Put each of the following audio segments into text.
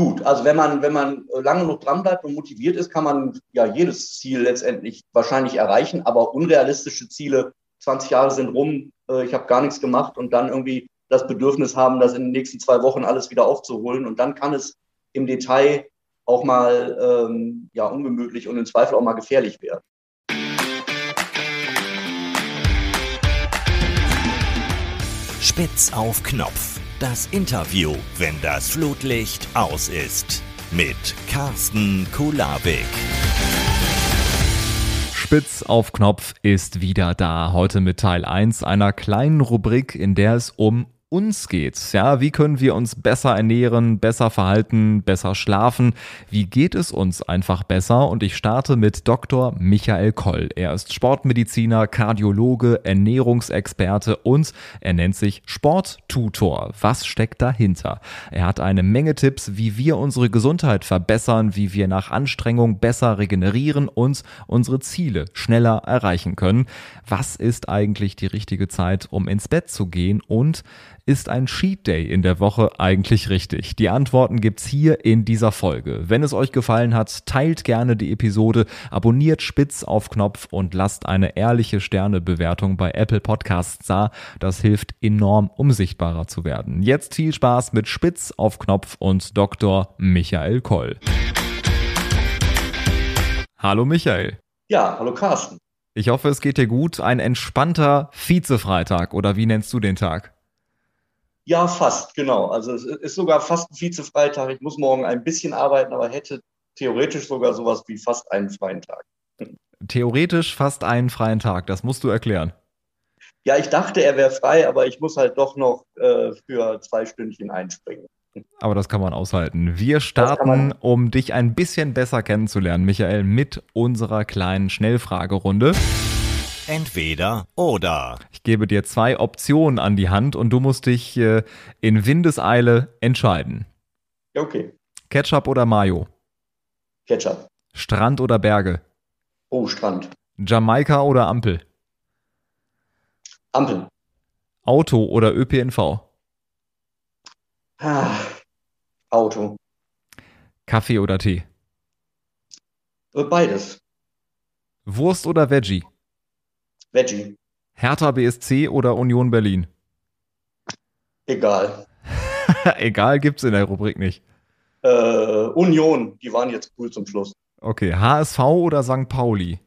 Gut, also wenn man, wenn man lange noch dran bleibt und motiviert ist, kann man ja jedes Ziel letztendlich wahrscheinlich erreichen, aber unrealistische Ziele, 20 Jahre sind rum, äh, ich habe gar nichts gemacht und dann irgendwie das Bedürfnis haben, das in den nächsten zwei Wochen alles wieder aufzuholen. Und dann kann es im Detail auch mal ähm, ja, ungemütlich und im Zweifel auch mal gefährlich werden. Spitz auf Knopf. Das Interview, wenn das Flutlicht aus ist. Mit Carsten Kulabik. Spitz auf Knopf ist wieder da. Heute mit Teil 1 einer kleinen Rubrik, in der es um uns geht's. Ja, wie können wir uns besser ernähren, besser verhalten, besser schlafen? Wie geht es uns einfach besser? Und ich starte mit Dr. Michael Koll. Er ist Sportmediziner, Kardiologe, Ernährungsexperte und er nennt sich Sporttutor. Was steckt dahinter? Er hat eine Menge Tipps, wie wir unsere Gesundheit verbessern, wie wir nach Anstrengung besser regenerieren und unsere Ziele schneller erreichen können. Was ist eigentlich die richtige Zeit, um ins Bett zu gehen und ist ein Cheat Day in der Woche eigentlich richtig? Die Antworten gibt's hier in dieser Folge. Wenn es euch gefallen hat, teilt gerne die Episode, abonniert spitz auf Knopf und lasst eine ehrliche Sternebewertung bei Apple Podcasts da. Das hilft enorm, um sichtbarer zu werden. Jetzt viel Spaß mit Spitz auf Knopf und Dr. Michael Koll. Hallo Michael. Ja, hallo Carsten. Ich hoffe, es geht dir gut. Ein entspannter Vizefreitag oder wie nennst du den Tag? Ja, fast, genau. Also es ist sogar fast ein Vize-Freitag. Ich muss morgen ein bisschen arbeiten, aber hätte theoretisch sogar sowas wie fast einen freien Tag. Theoretisch fast einen freien Tag, das musst du erklären. Ja, ich dachte, er wäre frei, aber ich muss halt doch noch äh, für zwei Stündchen einspringen. Aber das kann man aushalten. Wir starten, um dich ein bisschen besser kennenzulernen, Michael, mit unserer kleinen Schnellfragerunde. Entweder oder. Ich gebe dir zwei Optionen an die Hand und du musst dich äh, in Windeseile entscheiden. Okay. Ketchup oder Mayo? Ketchup. Strand oder Berge? Oh, Strand. Jamaika oder Ampel? Ampel. Auto oder ÖPNV? Ah, Auto. Kaffee oder Tee? Beides. Wurst oder Veggie? Veggie. Hertha BSC oder Union Berlin? Egal. Egal gibt's in der Rubrik nicht. Äh, Union, die waren jetzt cool zum Schluss. Okay, HSV oder St. Pauli?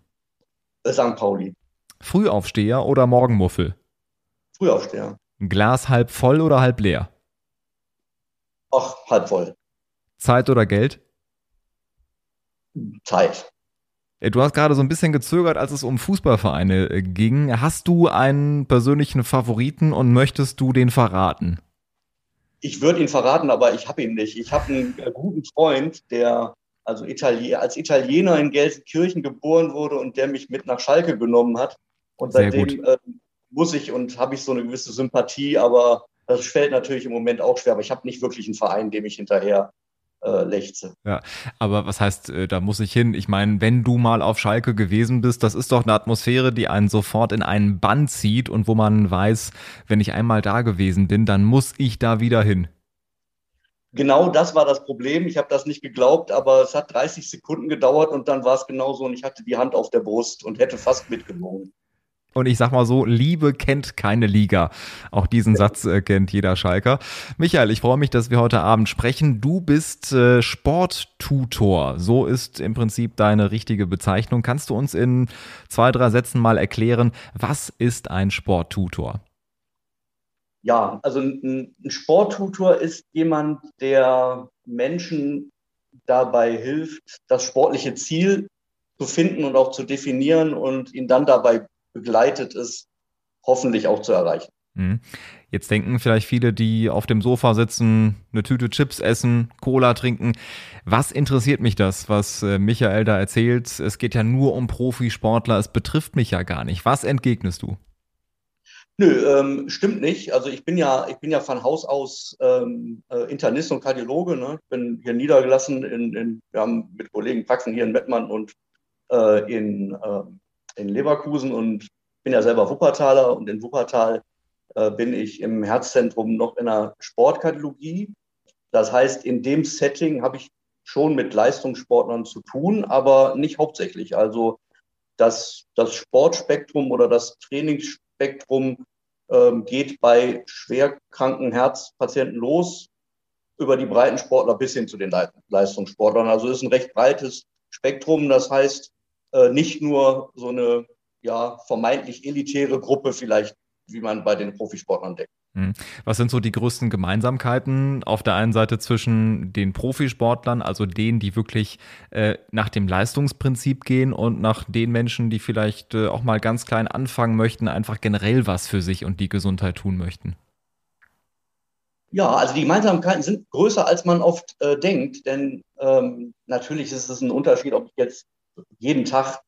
Äh, St. Pauli. Frühaufsteher oder Morgenmuffel? Frühaufsteher. Glas halb voll oder halb leer? Ach, halb voll. Zeit oder Geld? Zeit. Äh, du hast gerade so ein bisschen gezögert, als es um Fußballvereine äh, ging. Hast du einen persönlichen Favoriten und möchtest du den verraten? Ich würde ihn verraten, aber ich habe ihn nicht. Ich habe einen äh, guten Freund, der also Itali als Italiener in Gelsenkirchen geboren wurde und der mich mit nach Schalke genommen hat. Und seitdem äh, muss ich und habe ich so eine gewisse Sympathie, aber das fällt natürlich im Moment auch schwer. Aber ich habe nicht wirklich einen Verein, dem ich hinterher äh, lechze. Ja, aber was heißt, äh, da muss ich hin? Ich meine, wenn du mal auf Schalke gewesen bist, das ist doch eine Atmosphäre, die einen sofort in einen Bann zieht und wo man weiß, wenn ich einmal da gewesen bin, dann muss ich da wieder hin. Genau das war das Problem. Ich habe das nicht geglaubt, aber es hat 30 Sekunden gedauert und dann war es genauso und ich hatte die Hand auf der Brust und hätte fast mitgenommen. Und ich sag mal so, Liebe kennt keine Liga. Auch diesen Satz äh, kennt jeder Schalker. Michael, ich freue mich, dass wir heute Abend sprechen. Du bist äh, Sporttutor. So ist im Prinzip deine richtige Bezeichnung. Kannst du uns in zwei, drei Sätzen mal erklären, was ist ein Sporttutor? Ja, also ein, ein Sporttutor ist jemand, der Menschen dabei hilft, das sportliche Ziel zu finden und auch zu definieren und ihn dann dabei begleitet ist, hoffentlich auch zu erreichen. Mhm. Jetzt denken vielleicht viele, die auf dem Sofa sitzen, eine Tüte Chips essen, Cola trinken. Was interessiert mich das, was äh, Michael da erzählt? Es geht ja nur um Profisportler, es betrifft mich ja gar nicht. Was entgegnest du? Nö, ähm, stimmt nicht. Also ich bin ja, ich bin ja von Haus aus ähm, äh, Internist und Kardiologe. Ne? Ich bin hier niedergelassen. In, in, wir haben mit Kollegen Praxen hier in Mettmann und äh, in, äh, in Leverkusen und bin ja selber Wuppertaler und in Wuppertal äh, bin ich im Herzzentrum noch in der Sportkardiologie. Das heißt, in dem Setting habe ich schon mit Leistungssportlern zu tun, aber nicht hauptsächlich. Also das, das Sportspektrum oder das Trainingsspektrum ähm, geht bei schwerkranken Herzpatienten los, über die Breitensportler bis hin zu den Leistungssportlern. Also ist ein recht breites Spektrum. Das heißt, äh, nicht nur so eine ja, vermeintlich elitäre Gruppe vielleicht, wie man bei den Profisportlern denkt. Hm. Was sind so die größten Gemeinsamkeiten auf der einen Seite zwischen den Profisportlern, also denen, die wirklich äh, nach dem Leistungsprinzip gehen und nach den Menschen, die vielleicht äh, auch mal ganz klein anfangen möchten, einfach generell was für sich und die Gesundheit tun möchten? Ja, also die Gemeinsamkeiten sind größer, als man oft äh, denkt, denn ähm, natürlich ist es ein Unterschied, ob ich jetzt jeden Tag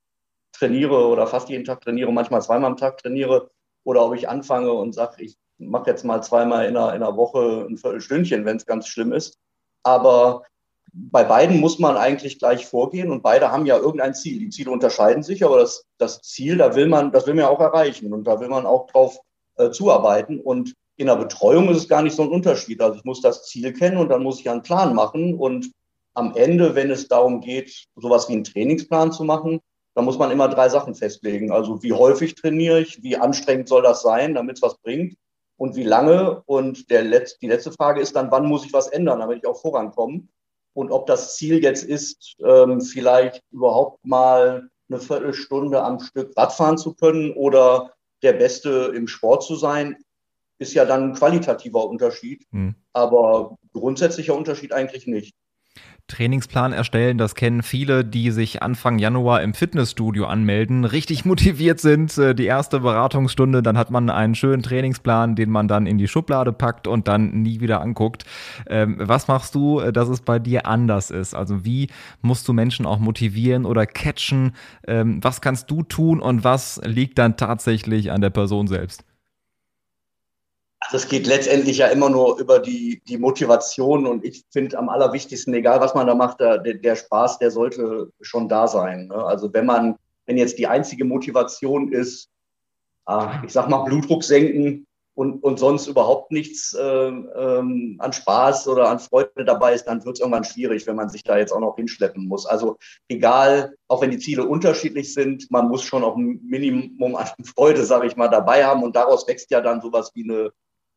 trainiere oder fast jeden Tag trainiere, manchmal zweimal am Tag trainiere oder ob ich anfange und sage, ich mache jetzt mal zweimal in einer, in einer Woche ein Viertelstündchen, wenn es ganz schlimm ist. Aber bei beiden muss man eigentlich gleich vorgehen und beide haben ja irgendein Ziel. Die Ziele unterscheiden sich, aber das, das Ziel, da will man, das will man ja auch erreichen und da will man auch drauf äh, zuarbeiten. Und in der Betreuung ist es gar nicht so ein Unterschied. Also ich muss das Ziel kennen und dann muss ich einen Plan machen. Und am Ende, wenn es darum geht, sowas wie einen Trainingsplan zu machen, da muss man immer drei Sachen festlegen. Also wie häufig trainiere ich, wie anstrengend soll das sein, damit es was bringt und wie lange. Und der Letz-, die letzte Frage ist dann, wann muss ich was ändern, damit ich auch vorankomme. Und ob das Ziel jetzt ist, ähm, vielleicht überhaupt mal eine Viertelstunde am Stück Radfahren zu können oder der Beste im Sport zu sein, ist ja dann ein qualitativer Unterschied, mhm. aber grundsätzlicher Unterschied eigentlich nicht. Trainingsplan erstellen. Das kennen viele, die sich Anfang Januar im Fitnessstudio anmelden, richtig motiviert sind. Äh, die erste Beratungsstunde, dann hat man einen schönen Trainingsplan, den man dann in die Schublade packt und dann nie wieder anguckt. Ähm, was machst du, äh, dass es bei dir anders ist? Also wie musst du Menschen auch motivieren oder catchen? Ähm, was kannst du tun und was liegt dann tatsächlich an der Person selbst? Also es geht letztendlich ja immer nur über die, die Motivation und ich finde am allerwichtigsten, egal was man da macht, der, der Spaß, der sollte schon da sein. Ne? Also wenn man, wenn jetzt die einzige Motivation ist, ah, ich sag mal Blutdruck senken und, und sonst überhaupt nichts äh, ähm, an Spaß oder an Freude dabei ist, dann wird es irgendwann schwierig, wenn man sich da jetzt auch noch hinschleppen muss. Also egal, auch wenn die Ziele unterschiedlich sind, man muss schon auch ein Minimum an Freude, sage ich mal, dabei haben und daraus wächst ja dann sowas wie eine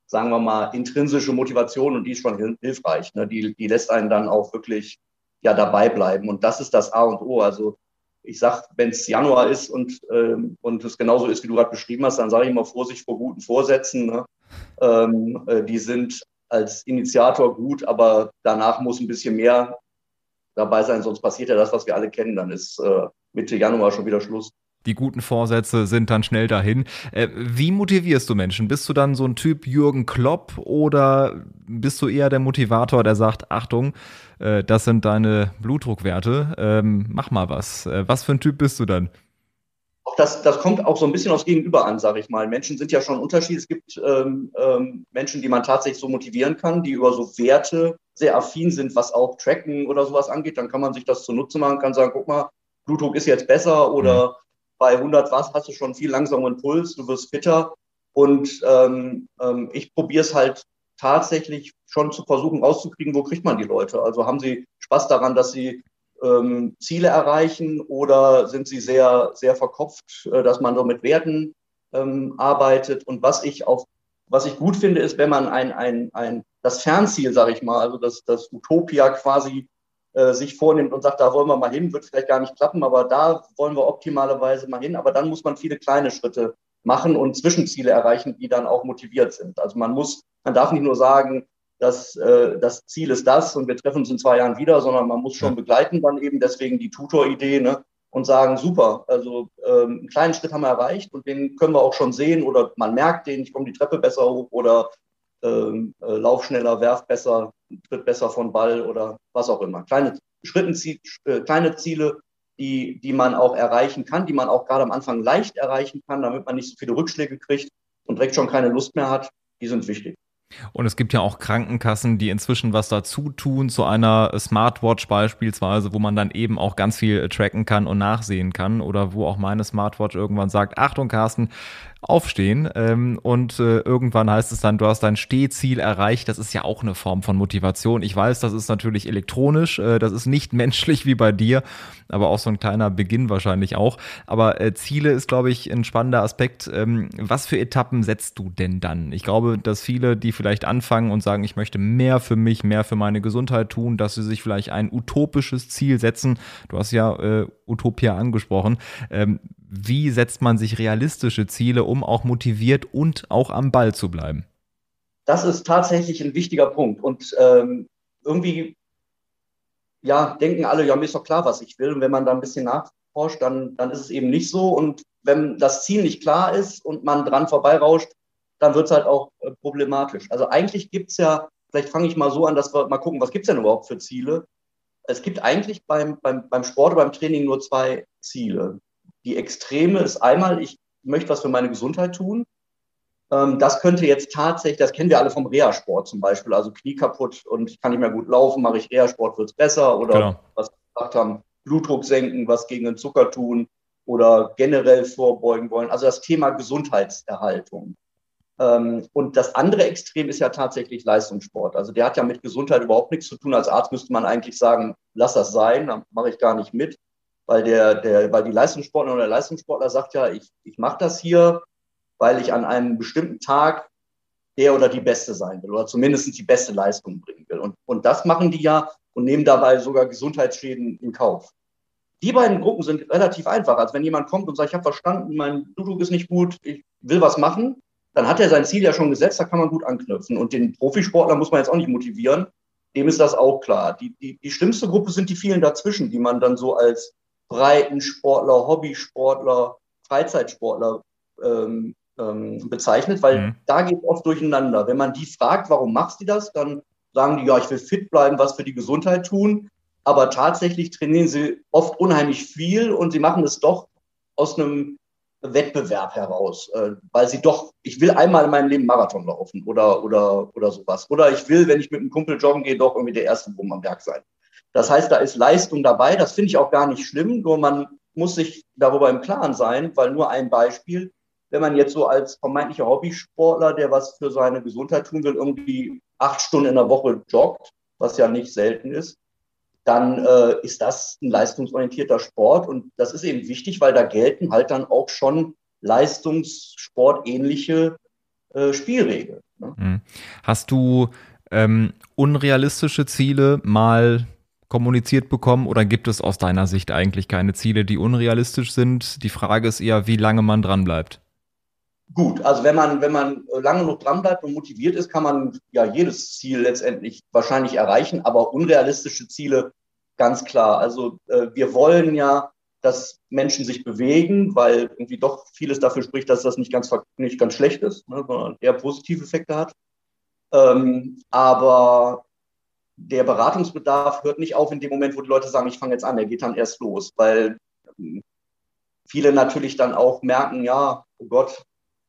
sagen wir mal, intrinsische Motivation und die ist schon hilfreich. Ne? Die, die lässt einen dann auch wirklich ja dabei bleiben. Und das ist das A und O. Also ich sag, wenn es Januar ist und, ähm, und es genauso ist, wie du gerade beschrieben hast, dann sage ich immer Vorsicht vor guten Vorsätzen. Ne? Ähm, äh, die sind als Initiator gut, aber danach muss ein bisschen mehr dabei sein, sonst passiert ja das, was wir alle kennen. Dann ist äh, Mitte Januar schon wieder Schluss die guten Vorsätze sind dann schnell dahin. Äh, wie motivierst du Menschen? Bist du dann so ein Typ Jürgen Klopp oder bist du eher der Motivator, der sagt, Achtung, äh, das sind deine Blutdruckwerte, ähm, mach mal was. Äh, was für ein Typ bist du dann? Das, das kommt auch so ein bisschen aufs Gegenüber an, sage ich mal. Menschen sind ja schon unterschiedlich. Es gibt ähm, ähm, Menschen, die man tatsächlich so motivieren kann, die über so Werte sehr affin sind, was auch Tracken oder sowas angeht. Dann kann man sich das zunutze machen, kann sagen, guck mal, Blutdruck ist jetzt besser oder mhm bei 100 Watt hast du schon viel langsameren Puls, du wirst fitter. Und ähm, ähm, ich probiere es halt tatsächlich schon zu versuchen rauszukriegen, wo kriegt man die Leute. Also haben sie Spaß daran, dass sie ähm, Ziele erreichen oder sind sie sehr, sehr verkopft, äh, dass man so mit Werten ähm, arbeitet. Und was ich auch, was ich gut finde, ist, wenn man ein, ein, ein, das Fernziel, sage ich mal, also das, das Utopia quasi äh, sich vornimmt und sagt, da wollen wir mal hin, wird vielleicht gar nicht klappen, aber da wollen wir optimalerweise mal hin. Aber dann muss man viele kleine Schritte machen und Zwischenziele erreichen, die dann auch motiviert sind. Also man muss, man darf nicht nur sagen, dass äh, das Ziel ist das und wir treffen uns in zwei Jahren wieder, sondern man muss schon begleiten, dann eben deswegen die Tutor-Idee ne, und sagen, super, also ähm, einen kleinen Schritt haben wir erreicht und den können wir auch schon sehen oder man merkt den, ich komme die Treppe besser hoch oder ähm, äh, lauf schneller, werf besser, tritt besser von Ball oder was auch immer. Kleine, Schritten, äh, kleine Ziele, die, die man auch erreichen kann, die man auch gerade am Anfang leicht erreichen kann, damit man nicht so viele Rückschläge kriegt und direkt schon keine Lust mehr hat, die sind wichtig. Und es gibt ja auch Krankenkassen, die inzwischen was dazu tun zu einer Smartwatch beispielsweise, wo man dann eben auch ganz viel tracken kann und nachsehen kann oder wo auch meine Smartwatch irgendwann sagt, Achtung Carsten, aufstehen ähm, und äh, irgendwann heißt es dann, du hast dein Stehziel erreicht. Das ist ja auch eine Form von Motivation. Ich weiß, das ist natürlich elektronisch, äh, das ist nicht menschlich wie bei dir, aber auch so ein kleiner Beginn wahrscheinlich auch. Aber äh, Ziele ist, glaube ich, ein spannender Aspekt. Ähm, was für Etappen setzt du denn dann? Ich glaube, dass viele, die vielleicht anfangen und sagen, ich möchte mehr für mich, mehr für meine Gesundheit tun, dass sie sich vielleicht ein utopisches Ziel setzen. Du hast ja äh, Utopia angesprochen. Ähm, wie setzt man sich realistische Ziele, um auch motiviert und auch am Ball zu bleiben? Das ist tatsächlich ein wichtiger Punkt. Und ähm, irgendwie, ja, denken alle, ja, mir ist doch klar, was ich will. Und wenn man da ein bisschen nachforscht, dann, dann ist es eben nicht so. Und wenn das Ziel nicht klar ist und man dran vorbeirauscht, dann wird es halt auch äh, problematisch. Also eigentlich gibt es ja, vielleicht fange ich mal so an, dass wir mal gucken, was gibt es denn überhaupt für Ziele? Es gibt eigentlich beim, beim, beim Sport, beim Training nur zwei Ziele. Die Extreme ist einmal, ich möchte was für meine Gesundheit tun. Ähm, das könnte jetzt tatsächlich, das kennen wir alle vom Reha-Sport zum Beispiel, also Knie kaputt und ich kann nicht mehr gut laufen, mache ich Reha-Sport, wird es besser oder genau. was wir gesagt haben, Blutdruck senken, was gegen den Zucker tun oder generell vorbeugen wollen. Also das Thema Gesundheitserhaltung. Ähm, und das andere Extrem ist ja tatsächlich Leistungssport. Also der hat ja mit Gesundheit überhaupt nichts zu tun. Als Arzt müsste man eigentlich sagen, lass das sein, dann mache ich gar nicht mit weil der, der, weil die Leistungssportler oder der Leistungssportler sagt ja, ich, ich mache das hier, weil ich an einem bestimmten Tag der oder die Beste sein will oder zumindest die beste Leistung bringen will. Und, und das machen die ja und nehmen dabei sogar Gesundheitsschäden in Kauf. Die beiden Gruppen sind relativ einfach. Also wenn jemand kommt und sagt, ich habe verstanden, mein Blutdruck ist nicht gut, ich will was machen, dann hat er sein Ziel ja schon gesetzt, da kann man gut anknüpfen. Und den Profisportler muss man jetzt auch nicht motivieren, dem ist das auch klar. Die, die, die schlimmste Gruppe sind die vielen dazwischen, die man dann so als Breitensportler, Hobbysportler, Freizeitsportler ähm, ähm, bezeichnet, weil mhm. da geht oft durcheinander. Wenn man die fragt, warum machst du das, dann sagen die, ja, ich will fit bleiben, was für die Gesundheit tun. Aber tatsächlich trainieren sie oft unheimlich viel und sie machen es doch aus einem Wettbewerb heraus, äh, weil sie doch, ich will einmal in meinem Leben Marathon laufen oder, oder, oder sowas. Oder ich will, wenn ich mit einem Kumpel joggen gehe, doch irgendwie der erste Bumm am Berg sein. Das heißt, da ist Leistung dabei. Das finde ich auch gar nicht schlimm, nur man muss sich darüber im Klaren sein, weil nur ein Beispiel, wenn man jetzt so als vermeintlicher Hobbysportler, der was für seine Gesundheit tun will, irgendwie acht Stunden in der Woche joggt, was ja nicht selten ist, dann äh, ist das ein leistungsorientierter Sport. Und das ist eben wichtig, weil da gelten halt dann auch schon leistungssportähnliche äh, Spielregeln. Ne? Hm. Hast du ähm, unrealistische Ziele mal kommuniziert bekommen oder gibt es aus deiner Sicht eigentlich keine Ziele, die unrealistisch sind? Die Frage ist eher, wie lange man dran bleibt. Gut, also wenn man, wenn man lange noch dran bleibt und motiviert ist, kann man ja jedes Ziel letztendlich wahrscheinlich erreichen, aber unrealistische Ziele ganz klar. Also äh, wir wollen ja, dass Menschen sich bewegen, weil irgendwie doch vieles dafür spricht, dass das nicht ganz, nicht ganz schlecht ist, ne, sondern eher positive Effekte hat. Ähm, aber der Beratungsbedarf hört nicht auf in dem Moment, wo die Leute sagen, ich fange jetzt an, der geht dann erst los, weil ähm, viele natürlich dann auch merken, ja, oh Gott,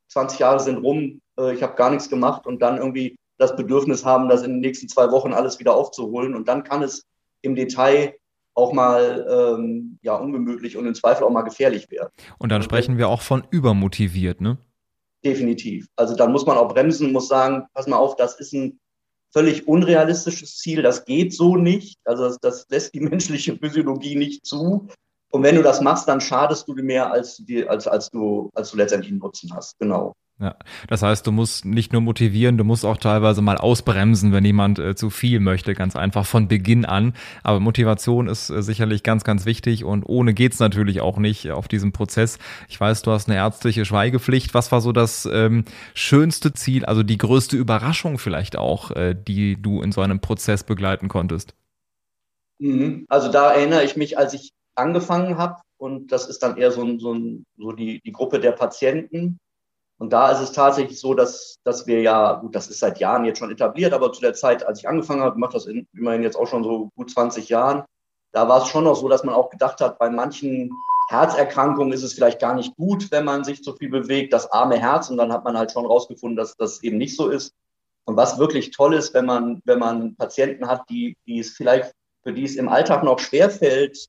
20 Jahre sind rum, äh, ich habe gar nichts gemacht und dann irgendwie das Bedürfnis haben, das in den nächsten zwei Wochen alles wieder aufzuholen. Und dann kann es im Detail auch mal ähm, ja, ungemütlich und im Zweifel auch mal gefährlich werden. Und dann sprechen wir auch von übermotiviert, ne? Definitiv. Also dann muss man auch bremsen, muss sagen, pass mal auf, das ist ein völlig unrealistisches Ziel. Das geht so nicht. Also das, das lässt die menschliche Physiologie nicht zu. Und wenn du das machst, dann schadest du dir mehr, als, du, als, als, du, als du letztendlich einen Nutzen hast. Genau. Ja, das heißt, du musst nicht nur motivieren, du musst auch teilweise mal ausbremsen, wenn jemand äh, zu viel möchte, ganz einfach von Beginn an. Aber Motivation ist äh, sicherlich ganz, ganz wichtig und ohne geht's natürlich auch nicht auf diesem Prozess. Ich weiß, du hast eine ärztliche Schweigepflicht. Was war so das ähm, schönste Ziel, also die größte Überraschung vielleicht auch, äh, die du in so einem Prozess begleiten konntest? Mhm. Also da erinnere ich mich, als ich angefangen habe, und das ist dann eher so, so, so die, die Gruppe der Patienten, und da ist es tatsächlich so, dass, dass wir ja, gut, das ist seit Jahren jetzt schon etabliert, aber zu der Zeit, als ich angefangen habe, mache das in, immerhin jetzt auch schon so gut 20 Jahren, da war es schon noch so, dass man auch gedacht hat, bei manchen Herzerkrankungen ist es vielleicht gar nicht gut, wenn man sich zu viel bewegt, das arme Herz. Und dann hat man halt schon rausgefunden, dass das eben nicht so ist. Und was wirklich toll ist, wenn man, wenn man Patienten hat, die, die es vielleicht, für die es im Alltag noch schwerfällt,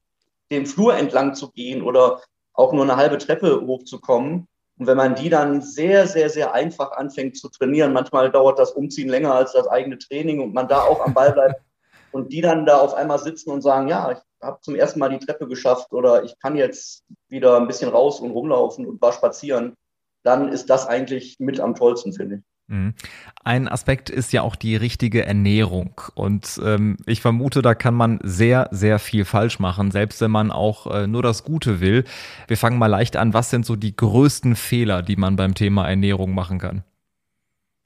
den Flur entlang zu gehen oder auch nur eine halbe Treppe hochzukommen. Und wenn man die dann sehr, sehr, sehr einfach anfängt zu trainieren, manchmal dauert das Umziehen länger als das eigene Training und man da auch am Ball bleibt und die dann da auf einmal sitzen und sagen, ja, ich habe zum ersten Mal die Treppe geschafft oder ich kann jetzt wieder ein bisschen raus und rumlaufen und war spazieren, dann ist das eigentlich mit am tollsten, finde ich. Mhm. Ein Aspekt ist ja auch die richtige Ernährung. Und ähm, ich vermute, da kann man sehr, sehr viel falsch machen, selbst wenn man auch äh, nur das Gute will. Wir fangen mal leicht an. Was sind so die größten Fehler, die man beim Thema Ernährung machen kann?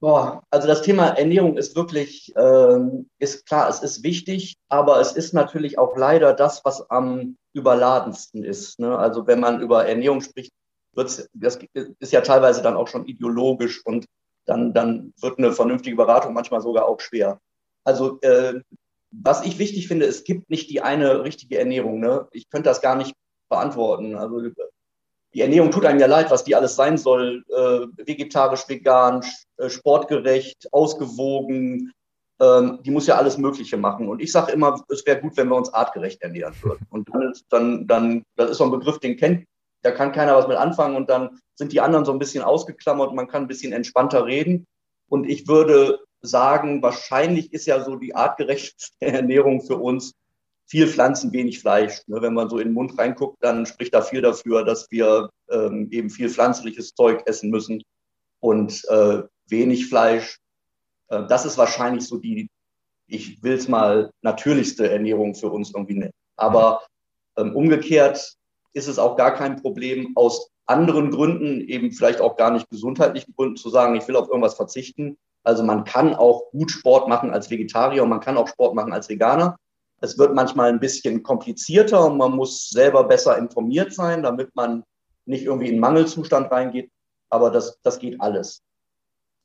Boah, also das Thema Ernährung ist wirklich, ähm, ist klar, es ist wichtig, aber es ist natürlich auch leider das, was am überladensten ist. Ne? Also wenn man über Ernährung spricht, wird's, das ist ja teilweise dann auch schon ideologisch und dann, dann wird eine vernünftige Beratung manchmal sogar auch schwer. Also äh, was ich wichtig finde, es gibt nicht die eine richtige Ernährung. Ne? Ich könnte das gar nicht beantworten. Also die Ernährung tut einem ja leid, was die alles sein soll. Äh, vegetarisch, vegan, äh, sportgerecht, ausgewogen. Ähm, die muss ja alles Mögliche machen. Und ich sage immer, es wäre gut, wenn wir uns artgerecht ernähren würden. Und dann, ist, dann, dann, das ist so ein Begriff, den kennt da kann keiner was mit anfangen und dann sind die anderen so ein bisschen ausgeklammert und man kann ein bisschen entspannter reden. Und ich würde sagen, wahrscheinlich ist ja so die artgerechte Ernährung für uns viel Pflanzen, wenig Fleisch. Ne, wenn man so in den Mund reinguckt, dann spricht da viel dafür, dass wir ähm, eben viel pflanzliches Zeug essen müssen und äh, wenig Fleisch. Äh, das ist wahrscheinlich so die, ich will es mal, natürlichste Ernährung für uns irgendwie nennen. Aber ähm, umgekehrt ist es auch gar kein Problem, aus anderen Gründen, eben vielleicht auch gar nicht gesundheitlichen Gründen, zu sagen, ich will auf irgendwas verzichten. Also man kann auch gut Sport machen als Vegetarier und man kann auch Sport machen als Veganer. Es wird manchmal ein bisschen komplizierter und man muss selber besser informiert sein, damit man nicht irgendwie in Mangelzustand reingeht. Aber das, das geht alles.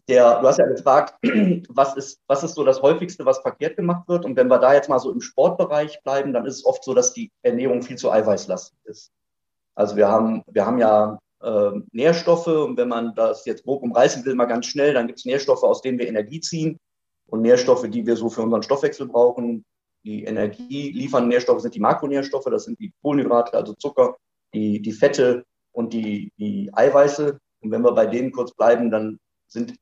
Der, du hast ja gefragt, was ist, was ist so das häufigste, was verkehrt gemacht wird? Und wenn wir da jetzt mal so im Sportbereich bleiben, dann ist es oft so, dass die Ernährung viel zu eiweißlastig ist. Also wir haben, wir haben ja äh, Nährstoffe und wenn man das jetzt grob umreißen will, mal ganz schnell, dann gibt es Nährstoffe, aus denen wir Energie ziehen und Nährstoffe, die wir so für unseren Stoffwechsel brauchen. Die Energie liefernden Nährstoffe sind die Makronährstoffe, das sind die Kohlenhydrate, also Zucker, die, die Fette und die, die Eiweiße. Und wenn wir bei denen kurz bleiben, dann sind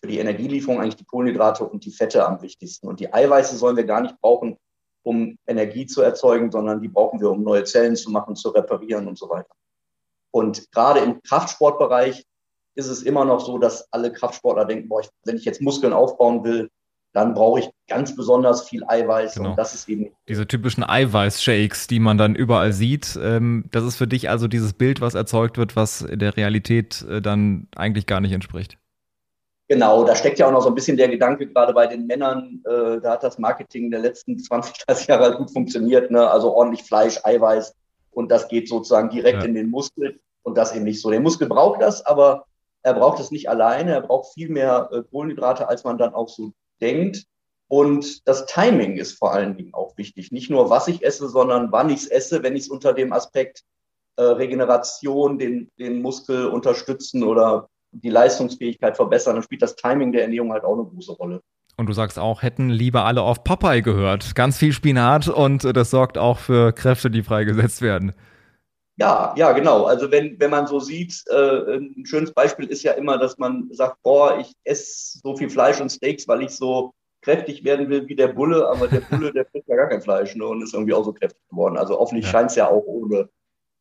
für die Energielieferung eigentlich die Kohlenhydrate und die Fette am wichtigsten. Und die Eiweiße sollen wir gar nicht brauchen, um Energie zu erzeugen, sondern die brauchen wir, um neue Zellen zu machen, zu reparieren und so weiter. Und gerade im Kraftsportbereich ist es immer noch so, dass alle Kraftsportler denken, boah, wenn ich jetzt Muskeln aufbauen will, dann brauche ich ganz besonders viel Eiweiß genau. und das ist eben diese typischen Eiweiß-Shakes, die man dann überall sieht. Ähm, das ist für dich also dieses Bild, was erzeugt wird, was der Realität äh, dann eigentlich gar nicht entspricht. Genau, da steckt ja auch noch so ein bisschen der Gedanke, gerade bei den Männern, äh, da hat das Marketing der letzten 20, 30 Jahre halt gut funktioniert, ne? also ordentlich Fleisch, Eiweiß und das geht sozusagen direkt ja. in den Muskel und das eben nicht so. Der Muskel braucht das, aber er braucht es nicht alleine, er braucht viel mehr äh, Kohlenhydrate, als man dann auch so denkt. Und das Timing ist vor allen Dingen auch wichtig. Nicht nur, was ich esse, sondern wann ich es esse, wenn ich es unter dem Aspekt äh, Regeneration, den, den Muskel unterstützen oder die Leistungsfähigkeit verbessern, dann spielt das Timing der Ernährung halt auch eine große Rolle. Und du sagst auch, hätten lieber alle auf Popeye gehört. Ganz viel Spinat und das sorgt auch für Kräfte, die freigesetzt werden. Ja, ja, genau. Also wenn, wenn man so sieht, äh, ein schönes Beispiel ist ja immer, dass man sagt, boah, ich esse so viel Fleisch und Steaks, weil ich so kräftig werden will wie der Bulle, aber der Bulle, der frisst ja gar kein Fleisch ne, und ist irgendwie auch so kräftig geworden. Also offensichtlich ja. scheint es ja auch ohne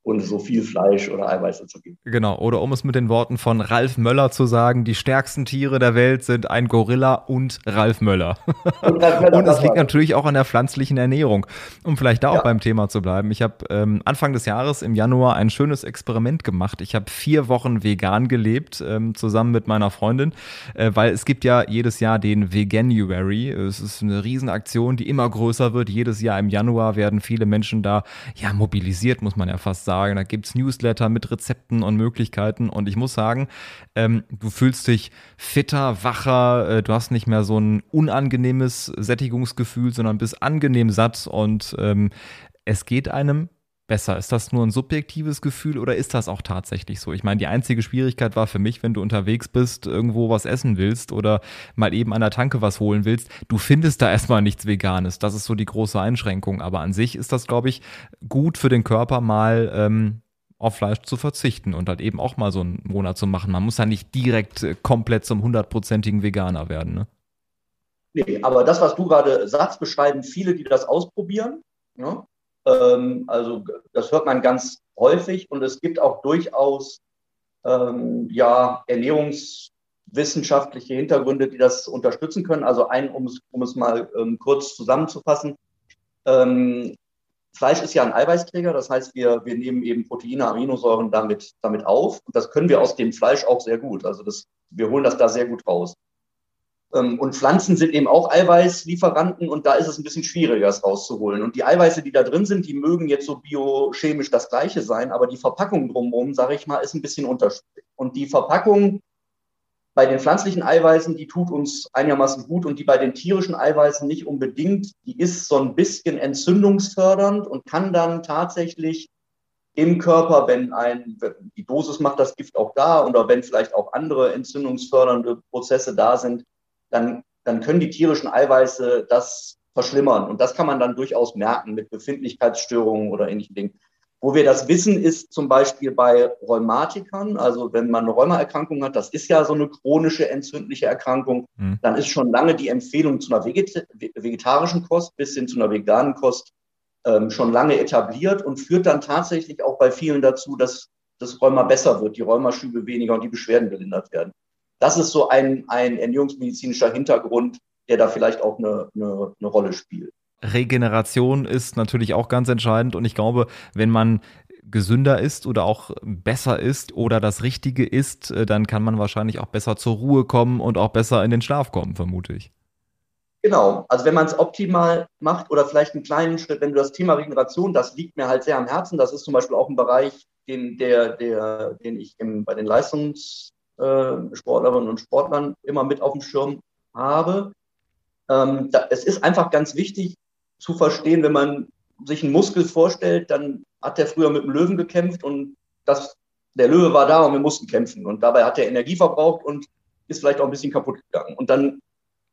und so viel Fleisch oder Eiweiße zu geben. Genau, oder um es mit den Worten von Ralf Möller zu sagen, die stärksten Tiere der Welt sind ein Gorilla und Ralf Möller. Und, Ralf Möller und es liegt natürlich auch an der pflanzlichen Ernährung. Um vielleicht da ja. auch beim Thema zu bleiben. Ich habe ähm, Anfang des Jahres im Januar ein schönes Experiment gemacht. Ich habe vier Wochen vegan gelebt, ähm, zusammen mit meiner Freundin, äh, weil es gibt ja jedes Jahr den Veganuary. Es ist eine Riesenaktion, die immer größer wird. Jedes Jahr im Januar werden viele Menschen da ja mobilisiert, muss man ja fast sagen sagen. Da gibt es Newsletter mit Rezepten und Möglichkeiten. Und ich muss sagen, ähm, du fühlst dich fitter, wacher, äh, du hast nicht mehr so ein unangenehmes Sättigungsgefühl, sondern bist angenehm satt und ähm, es geht einem besser? Ist das nur ein subjektives Gefühl oder ist das auch tatsächlich so? Ich meine, die einzige Schwierigkeit war für mich, wenn du unterwegs bist, irgendwo was essen willst oder mal eben an der Tanke was holen willst, du findest da erstmal nichts Veganes. Das ist so die große Einschränkung. Aber an sich ist das, glaube ich, gut für den Körper mal ähm, auf Fleisch zu verzichten und halt eben auch mal so einen Monat zu machen. Man muss ja nicht direkt äh, komplett zum hundertprozentigen Veganer werden. Ne? Nee, aber das, was du gerade sagst, beschreiben viele, die das ausprobieren. Ne? Ähm, also das hört man ganz häufig und es gibt auch durchaus ähm, ja, ernährungswissenschaftliche Hintergründe, die das unterstützen können. Also ein, um es, um es mal ähm, kurz zusammenzufassen. Ähm, Fleisch ist ja ein Eiweißträger, das heißt, wir, wir nehmen eben Proteine, Aminosäuren damit, damit auf. Und das können wir aus dem Fleisch auch sehr gut. Also das, wir holen das da sehr gut raus. Ähm, und Pflanzen sind eben auch Eiweißlieferanten und da ist es ein bisschen schwieriger, es rauszuholen. Und die Eiweiße, die da drin sind, die mögen jetzt so biochemisch das gleiche sein, aber die Verpackung drumherum, sage ich mal, ist ein bisschen unterschiedlich. Und die Verpackung bei den pflanzlichen Eiweißen, die tut uns einigermaßen gut und die bei den tierischen Eiweißen nicht unbedingt. Die ist so ein bisschen entzündungsfördernd und kann dann tatsächlich im Körper, wenn ein, die Dosis macht das Gift auch da oder wenn vielleicht auch andere entzündungsfördernde Prozesse da sind, dann, dann können die tierischen Eiweiße das verschlimmern. Und das kann man dann durchaus merken mit Befindlichkeitsstörungen oder ähnlichen Dingen. Wo wir das wissen, ist zum Beispiel bei Rheumatikern. Also wenn man eine Rheumaerkrankung hat, das ist ja so eine chronische entzündliche Erkrankung, mhm. dann ist schon lange die Empfehlung zu einer vegetarischen Kost bis hin zu einer veganen Kost ähm, schon lange etabliert und führt dann tatsächlich auch bei vielen dazu, dass das Rheuma besser wird, die Rheumaschübe weniger und die Beschwerden gelindert werden. Das ist so ein, ein ernährungsmedizinischer Hintergrund, der da vielleicht auch eine, eine, eine Rolle spielt. Regeneration ist natürlich auch ganz entscheidend und ich glaube, wenn man gesünder ist oder auch besser ist oder das Richtige ist, äh, dann kann man wahrscheinlich auch besser zur Ruhe kommen und auch besser in den Schlaf kommen, vermute ich. Genau, also wenn man es optimal macht oder vielleicht einen kleinen Schritt, wenn du das Thema Regeneration, das liegt mir halt sehr am Herzen, das ist zum Beispiel auch ein Bereich, den, der, der, den ich im, bei den Leistungs, äh, Sportlerinnen und Sportlern immer mit auf dem Schirm habe. Ähm, da, es ist einfach ganz wichtig zu verstehen, wenn man sich einen Muskel vorstellt, dann hat der früher mit dem Löwen gekämpft und das, der Löwe war da und wir mussten kämpfen. Und dabei hat er Energie verbraucht und ist vielleicht auch ein bisschen kaputt gegangen. Und dann,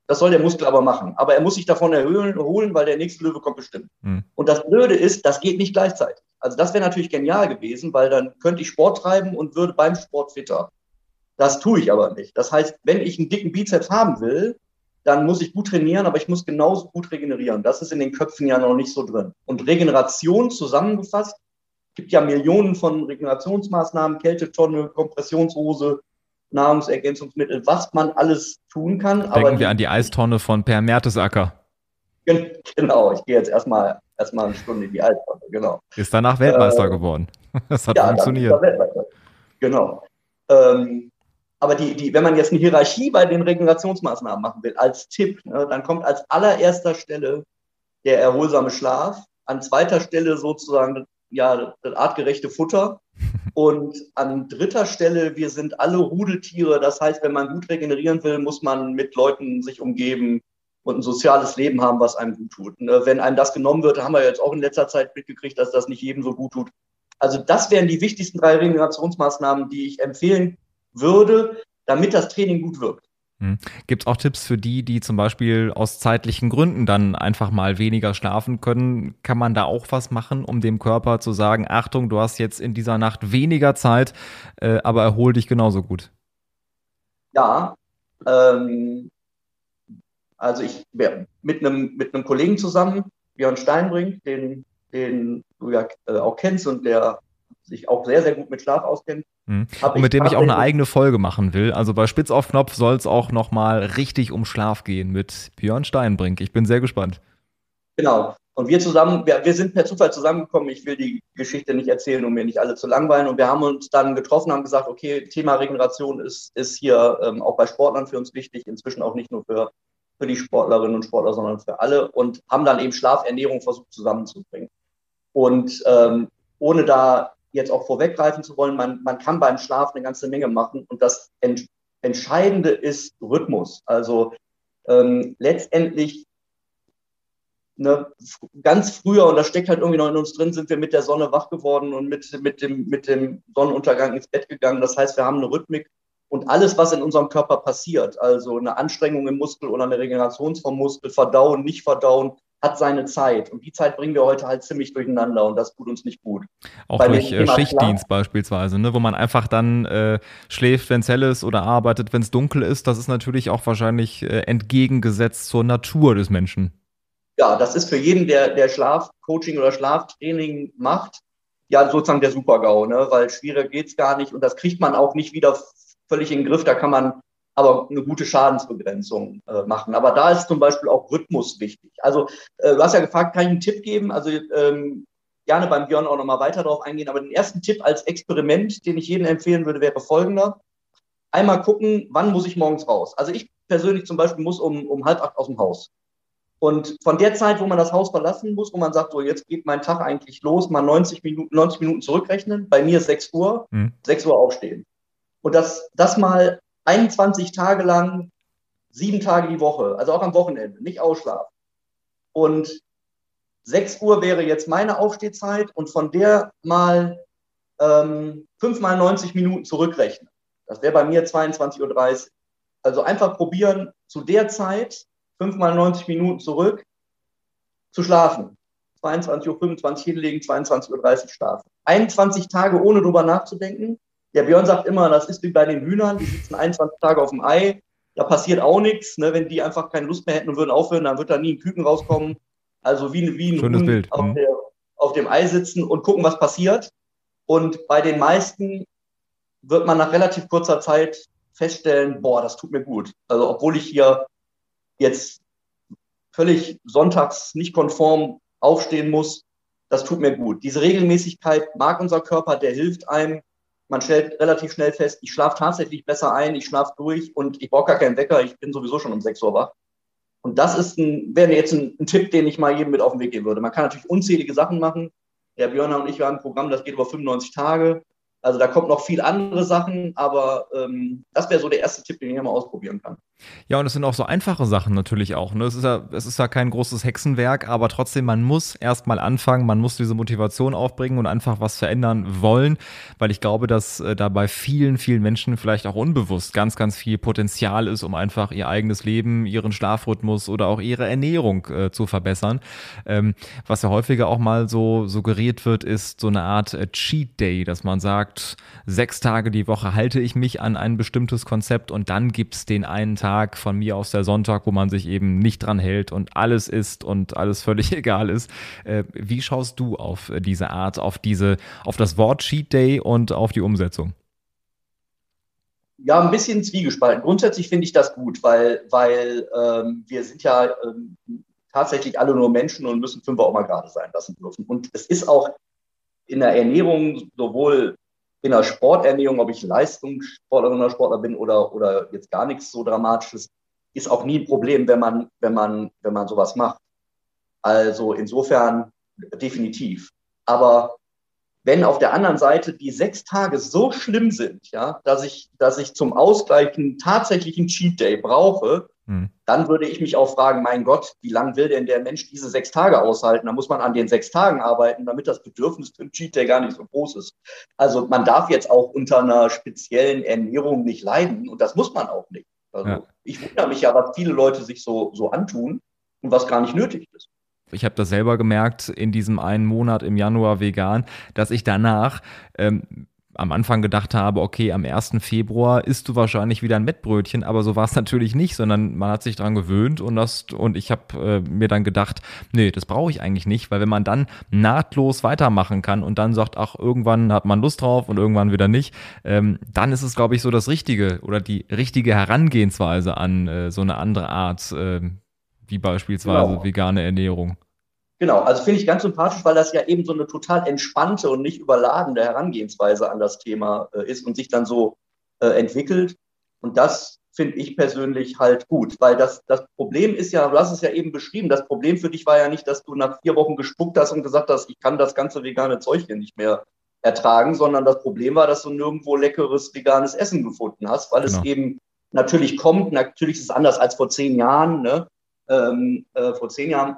das soll der Muskel aber machen. Aber er muss sich davon erholen, weil der nächste Löwe kommt bestimmt. Mhm. Und das Blöde ist, das geht nicht gleichzeitig. Also das wäre natürlich genial gewesen, weil dann könnte ich Sport treiben und würde beim Sport fitter. Das tue ich aber nicht. Das heißt, wenn ich einen dicken Bizeps haben will, dann muss ich gut trainieren, aber ich muss genauso gut regenerieren. Das ist in den Köpfen ja noch nicht so drin. Und Regeneration zusammengefasst, gibt ja Millionen von Regenerationsmaßnahmen, Kältetonne, Kompressionshose, Nahrungsergänzungsmittel, was man alles tun kann. Denken aber wir an die Eistonne von Per Mertesacker. Genau, ich gehe jetzt erstmal erstmal eine Stunde in die Eistonne, genau. Ist danach Weltmeister äh, geworden. Das hat ja, funktioniert. Genau. Ähm, aber die, die, wenn man jetzt eine Hierarchie bei den Regenerationsmaßnahmen machen will, als Tipp, ne, dann kommt als allererster Stelle der erholsame Schlaf, an zweiter Stelle sozusagen ja, das artgerechte Futter und an dritter Stelle, wir sind alle Rudeltiere. Das heißt, wenn man gut regenerieren will, muss man mit Leuten sich umgeben und ein soziales Leben haben, was einem gut tut. Ne, wenn einem das genommen wird, haben wir jetzt auch in letzter Zeit mitgekriegt, dass das nicht jedem so gut tut. Also das wären die wichtigsten drei Regenerationsmaßnahmen, die ich empfehlen würde, damit das Training gut wirkt. Hm. Gibt es auch Tipps für die, die zum Beispiel aus zeitlichen Gründen dann einfach mal weniger schlafen können? Kann man da auch was machen, um dem Körper zu sagen, Achtung, du hast jetzt in dieser Nacht weniger Zeit, äh, aber erhol dich genauso gut? Ja, ähm, also ich mit einem mit einem Kollegen zusammen, Björn Steinbrink, den, den du ja äh, auch kennst und der sich auch sehr, sehr gut mit Schlaf auskennt. Mhm. Und mit dem ich auch eine eigene Folge machen will. Also bei Spitz auf Knopf soll es auch nochmal richtig um Schlaf gehen mit Björn Steinbrink. Ich bin sehr gespannt. Genau. Und wir zusammen, wir, wir sind per Zufall zusammengekommen. Ich will die Geschichte nicht erzählen, um mir nicht alle zu langweilen. Und wir haben uns dann getroffen, haben gesagt, okay, Thema Regeneration ist, ist hier ähm, auch bei Sportlern für uns wichtig, inzwischen auch nicht nur für, für die Sportlerinnen und Sportler, sondern für alle. Und haben dann eben Schlafernährung versucht zusammenzubringen. Und ähm, ohne da jetzt auch vorweggreifen zu wollen, man, man kann beim Schlaf eine ganze Menge machen und das Ent Entscheidende ist Rhythmus. Also ähm, letztendlich ne, ganz früher, und das steckt halt irgendwie noch in uns drin, sind wir mit der Sonne wach geworden und mit, mit, dem, mit dem Sonnenuntergang ins Bett gegangen. Das heißt, wir haben eine Rhythmik und alles, was in unserem Körper passiert, also eine Anstrengung im Muskel oder eine Regeneration vom Muskel, verdauen, nicht verdauen, hat seine Zeit. Und die Zeit bringen wir heute halt ziemlich durcheinander und das tut uns nicht gut. Auch Bei durch äh, Schichtdienst Schlaf, beispielsweise, ne, wo man einfach dann äh, schläft, wenn es hell ist oder arbeitet, wenn es dunkel ist. Das ist natürlich auch wahrscheinlich äh, entgegengesetzt zur Natur des Menschen ja, das ist für jeden, der, der Schlafcoaching oder Schlaftraining macht, ja sozusagen der Super-GAU, ne? weil schwieriger geht's gar nicht und das kriegt man auch nicht wieder völlig in den Griff. Da kann man aber eine gute Schadensbegrenzung äh, machen. Aber da ist zum Beispiel auch Rhythmus wichtig. Also äh, du hast ja gefragt, kann ich einen Tipp geben? Also ähm, gerne beim Björn auch nochmal weiter darauf eingehen. Aber den ersten Tipp als Experiment, den ich jedem empfehlen würde, wäre folgender. Einmal gucken, wann muss ich morgens raus? Also ich persönlich zum Beispiel muss um, um halb acht aus dem Haus. Und von der Zeit, wo man das Haus verlassen muss, wo man sagt, so jetzt geht mein Tag eigentlich los, mal 90 Minuten, 90 Minuten zurückrechnen, bei mir 6 Uhr, mhm. 6 Uhr aufstehen. Und das, das mal 21 Tage lang, sieben Tage die Woche, also auch am Wochenende, nicht ausschlafen. Und 6 Uhr wäre jetzt meine Aufstehzeit und von der mal ähm, 5 mal 90 Minuten zurückrechnen. Das wäre bei mir 22.30 Uhr. Also einfach probieren, zu der Zeit fünfmal 90 Minuten zurück, zu schlafen. 22.25 Uhr hinlegen, 22.30 Uhr schlafen. 21 Tage ohne drüber nachzudenken. Der Björn sagt immer, das ist wie bei den Hühnern, die sitzen 21 Tage auf dem Ei, da passiert auch nichts. Ne? Wenn die einfach keine Lust mehr hätten und würden aufhören, dann wird da nie ein Küken rauskommen. Also wie, wie ein Schönes Huhn Bild. Auf, mhm. der, auf dem Ei sitzen und gucken, was passiert. Und bei den meisten wird man nach relativ kurzer Zeit feststellen, boah, das tut mir gut. Also obwohl ich hier jetzt völlig sonntags nicht konform aufstehen muss, das tut mir gut. Diese Regelmäßigkeit mag unser Körper, der hilft einem. Man stellt relativ schnell fest, ich schlafe tatsächlich besser ein, ich schlafe durch und ich brauche gar keinen Wecker, ich bin sowieso schon um 6 Uhr wach. Und das ist ein, wäre jetzt ein, ein, Tipp, den ich mal jedem mit auf den Weg geben würde. Man kann natürlich unzählige Sachen machen. Der Björn und ich, haben ein Programm, das geht über 95 Tage. Also da kommt noch viel andere Sachen, aber ähm, das wäre so der erste Tipp, den ich mal ausprobieren kann. Ja, und es sind auch so einfache Sachen natürlich auch. Ne? Es, ist ja, es ist ja kein großes Hexenwerk, aber trotzdem, man muss erstmal anfangen, man muss diese Motivation aufbringen und einfach was verändern wollen, weil ich glaube, dass äh, da bei vielen, vielen Menschen vielleicht auch unbewusst ganz, ganz viel Potenzial ist, um einfach ihr eigenes Leben, ihren Schlafrhythmus oder auch ihre Ernährung äh, zu verbessern. Ähm, was ja häufiger auch mal so suggeriert wird, ist so eine Art äh, Cheat Day, dass man sagt, sechs Tage die Woche halte ich mich an ein bestimmtes Konzept und dann gibt es den einen Tag von mir aus der Sonntag, wo man sich eben nicht dran hält und alles ist und alles völlig egal ist. Äh, wie schaust du auf diese Art, auf diese, auf das Wort Cheat Day und auf die Umsetzung? Ja, ein bisschen zwiegespalten. Grundsätzlich finde ich das gut, weil, weil ähm, wir sind ja ähm, tatsächlich alle nur Menschen und müssen fünf auch mal gerade sein lassen dürfen. Und es ist auch in der Ernährung sowohl in der Sporternährung, ob ich Leistungssportlerin oder Sportler bin oder, oder jetzt gar nichts so Dramatisches, ist auch nie ein Problem, wenn man, wenn man, wenn man sowas macht. Also insofern definitiv. Aber wenn auf der anderen Seite die sechs Tage so schlimm sind, ja, dass ich, dass ich zum Ausgleichen tatsächlich einen Cheat Day brauche, hm. Dann würde ich mich auch fragen, mein Gott, wie lange will denn der Mensch diese sechs Tage aushalten? Da muss man an den sechs Tagen arbeiten, damit das Bedürfnis für einen Cheat Day gar nicht so groß ist. Also man darf jetzt auch unter einer speziellen Ernährung nicht leiden und das muss man auch nicht. Also ja. ich wundere mich ja, was viele Leute sich so, so antun und was gar nicht nötig ist. Ich habe das selber gemerkt in diesem einen Monat im Januar vegan, dass ich danach ähm, am Anfang gedacht habe, okay, am 1. Februar isst du wahrscheinlich wieder ein Mettbrötchen, aber so war es natürlich nicht, sondern man hat sich daran gewöhnt und das und ich habe äh, mir dann gedacht, nee, das brauche ich eigentlich nicht, weil wenn man dann nahtlos weitermachen kann und dann sagt, ach, irgendwann hat man Lust drauf und irgendwann wieder nicht, ähm, dann ist es, glaube ich, so das Richtige oder die richtige Herangehensweise an äh, so eine andere Art, äh, wie beispielsweise genau. vegane Ernährung. Genau, also finde ich ganz sympathisch, weil das ja eben so eine total entspannte und nicht überladene Herangehensweise an das Thema äh, ist und sich dann so äh, entwickelt. Und das finde ich persönlich halt gut, weil das, das Problem ist ja, du hast es ja eben beschrieben, das Problem für dich war ja nicht, dass du nach vier Wochen gespuckt hast und gesagt hast, ich kann das ganze vegane Zeug hier nicht mehr ertragen, sondern das Problem war, dass du nirgendwo leckeres veganes Essen gefunden hast, weil genau. es eben natürlich kommt, natürlich ist es anders als vor zehn Jahren, ne? Ähm, äh, vor zehn Jahren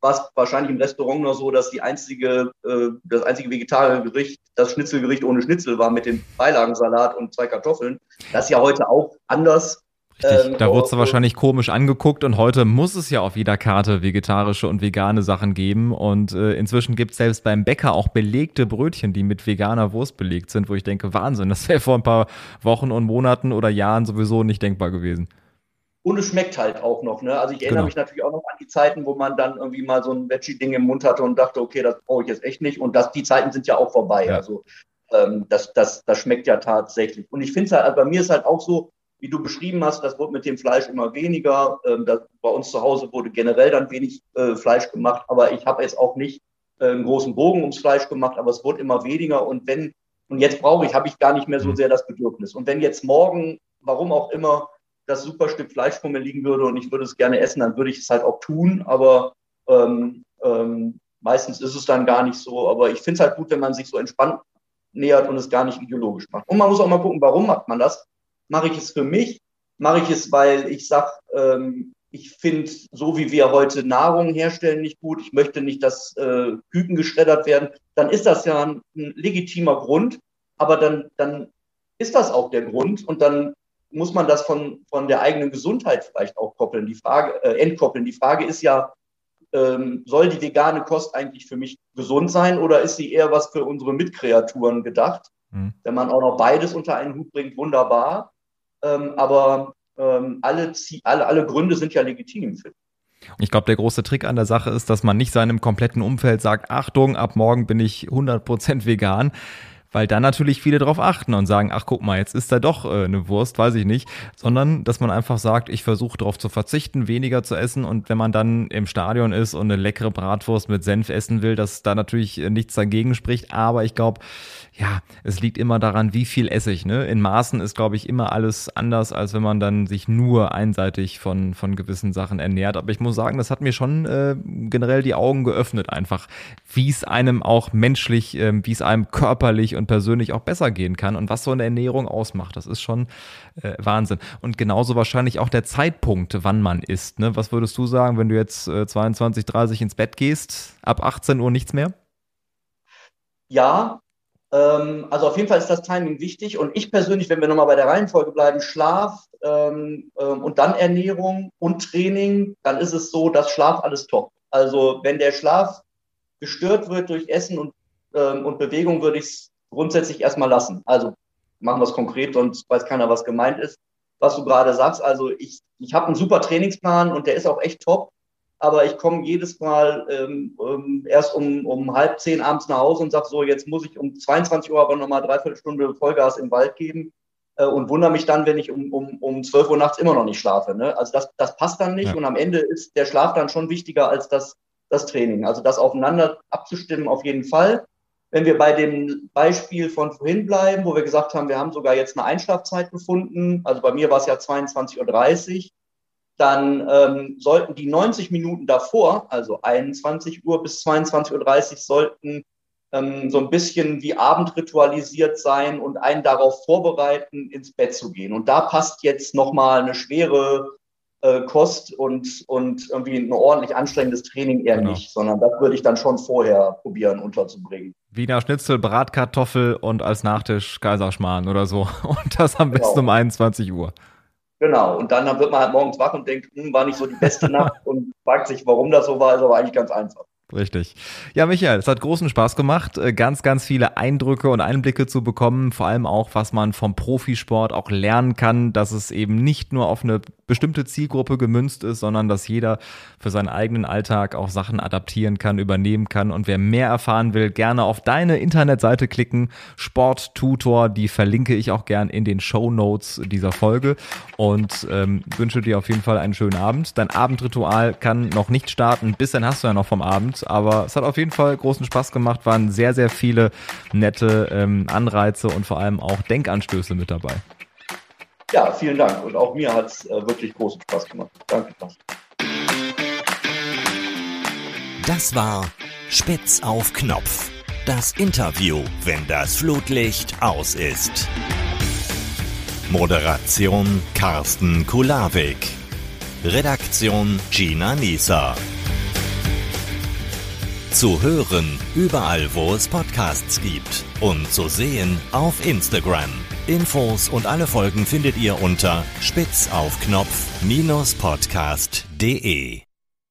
war es wahrscheinlich im Restaurant noch so, dass die einzige, äh, das einzige vegetarische Gericht das Schnitzelgericht ohne Schnitzel war mit dem Beilagensalat und zwei Kartoffeln. Das ist ja heute auch anders. Richtig, ähm, da wurde es wahrscheinlich komisch angeguckt und heute muss es ja auf jeder Karte vegetarische und vegane Sachen geben. Und äh, inzwischen gibt es selbst beim Bäcker auch belegte Brötchen, die mit veganer Wurst belegt sind, wo ich denke, Wahnsinn, das wäre vor ein paar Wochen und Monaten oder Jahren sowieso nicht denkbar gewesen. Und es schmeckt halt auch noch. Ne? Also ich erinnere genau. mich natürlich auch noch an die Zeiten, wo man dann irgendwie mal so ein Veggie-Ding im Mund hatte und dachte, okay, das brauche ich jetzt echt nicht. Und das, die Zeiten sind ja auch vorbei. Ja. Also ähm, das, das, das schmeckt ja tatsächlich. Und ich finde es halt, also bei mir ist halt auch so, wie du beschrieben hast, das wurde mit dem Fleisch immer weniger. Ähm, das, bei uns zu Hause wurde generell dann wenig äh, Fleisch gemacht, aber ich habe jetzt auch nicht äh, einen großen Bogen ums Fleisch gemacht, aber es wurde immer weniger. Und wenn, und jetzt brauche ich, habe ich gar nicht mehr so mhm. sehr das Bedürfnis. Und wenn jetzt morgen, warum auch immer, das super Stück Fleisch vor mir liegen würde und ich würde es gerne essen, dann würde ich es halt auch tun. Aber ähm, ähm, meistens ist es dann gar nicht so. Aber ich finde es halt gut, wenn man sich so entspannt nähert und es gar nicht ideologisch macht. Und man muss auch mal gucken, warum macht man das? Mache ich es für mich? Mache ich es, weil ich sage, ähm, ich finde, so wie wir heute Nahrung herstellen, nicht gut. Ich möchte nicht, dass äh, Küken geschreddert werden. Dann ist das ja ein, ein legitimer Grund. Aber dann, dann ist das auch der Grund. Und dann muss man das von, von der eigenen Gesundheit vielleicht auch koppeln, die Frage, äh, entkoppeln. Die Frage ist ja, ähm, soll die vegane Kost eigentlich für mich gesund sein oder ist sie eher was für unsere Mitkreaturen gedacht? Mhm. Wenn man auch noch beides unter einen Hut bringt, wunderbar. Ähm, aber ähm, alle, alle, alle Gründe sind ja legitim. Ich glaube, der große Trick an der Sache ist, dass man nicht seinem kompletten Umfeld sagt, Achtung, ab morgen bin ich 100% vegan, weil dann natürlich viele darauf achten und sagen, ach guck mal, jetzt ist da doch äh, eine Wurst, weiß ich nicht, sondern dass man einfach sagt, ich versuche darauf zu verzichten, weniger zu essen und wenn man dann im Stadion ist und eine leckere Bratwurst mit Senf essen will, dass da natürlich äh, nichts dagegen spricht, aber ich glaube, ja, es liegt immer daran, wie viel esse ich. Ne? In Maßen ist, glaube ich, immer alles anders, als wenn man dann sich nur einseitig von, von gewissen Sachen ernährt. Aber ich muss sagen, das hat mir schon äh, generell die Augen geöffnet, einfach, wie es einem auch menschlich, äh, wie es einem körperlich und persönlich auch besser gehen kann und was so eine Ernährung ausmacht. Das ist schon äh, Wahnsinn. Und genauso wahrscheinlich auch der Zeitpunkt, wann man isst. Ne? Was würdest du sagen, wenn du jetzt äh, 22, 30 ins Bett gehst, ab 18 Uhr nichts mehr? Ja, ähm, also auf jeden Fall ist das Timing wichtig. Und ich persönlich, wenn wir nochmal bei der Reihenfolge bleiben, Schlaf ähm, ähm, und dann Ernährung und Training, dann ist es so, dass Schlaf alles top. Also wenn der Schlaf gestört wird durch Essen und, ähm, und Bewegung, würde ich es grundsätzlich erstmal lassen. Also machen wir es konkret, sonst weiß keiner, was gemeint ist. Was du gerade sagst, also ich, ich habe einen super Trainingsplan und der ist auch echt top aber ich komme jedes Mal ähm, ähm, erst um, um halb zehn abends nach Hause und sage so, jetzt muss ich um 22 Uhr aber nochmal dreiviertel Stunde Vollgas im Wald geben äh, und wundere mich dann, wenn ich um, um, um 12 Uhr nachts immer noch nicht schlafe. Ne? Also das, das passt dann nicht ja. und am Ende ist der Schlaf dann schon wichtiger als das, das Training. Also das aufeinander abzustimmen auf jeden Fall. Wenn wir bei dem Beispiel von vorhin bleiben, wo wir gesagt haben, wir haben sogar jetzt eine Einschlafzeit gefunden, also bei mir war es ja 22.30 Uhr, dann ähm, sollten die 90 Minuten davor, also 21 Uhr bis 22.30 Uhr, sollten ähm, so ein bisschen wie Abend ritualisiert sein und einen darauf vorbereiten, ins Bett zu gehen. Und da passt jetzt nochmal eine schwere äh, Kost und, und irgendwie ein ordentlich anstrengendes Training eher genau. nicht, sondern das würde ich dann schon vorher probieren unterzubringen. Wiener Schnitzel, Bratkartoffel und als Nachtisch Kaiserschmarrn oder so. Und das am besten genau. um 21 Uhr. Genau, und dann, dann wird man halt morgens wach und denkt, hm, war nicht so die beste Nacht und fragt sich, warum das so war, ist aber eigentlich ganz einfach. Richtig. Ja, Michael, es hat großen Spaß gemacht, äh, ganz, ganz viele Eindrücke und Einblicke zu bekommen, vor allem auch, was man vom Profisport auch lernen kann, dass es eben nicht nur auf eine bestimmte Zielgruppe gemünzt ist, sondern dass jeder für seinen eigenen Alltag auch Sachen adaptieren kann, übernehmen kann. Und wer mehr erfahren will, gerne auf deine Internetseite klicken, Sporttutor, die verlinke ich auch gern in den Show Notes dieser Folge und ähm, wünsche dir auf jeden Fall einen schönen Abend. Dein Abendritual kann noch nicht starten, ein bisschen hast du ja noch vom Abend aber es hat auf jeden Fall großen Spaß gemacht, waren sehr, sehr viele nette ähm, Anreize und vor allem auch Denkanstöße mit dabei. Ja, vielen Dank und auch mir hat es äh, wirklich großen Spaß gemacht. Danke. Das war Spitz auf Knopf. Das Interview, wenn das Flutlicht aus ist. Moderation Carsten Kulawik. Redaktion Gina Nieser. Zu hören überall, wo es Podcasts gibt und zu sehen auf Instagram. Infos und alle Folgen findet ihr unter spitzaufknopf-podcast.de.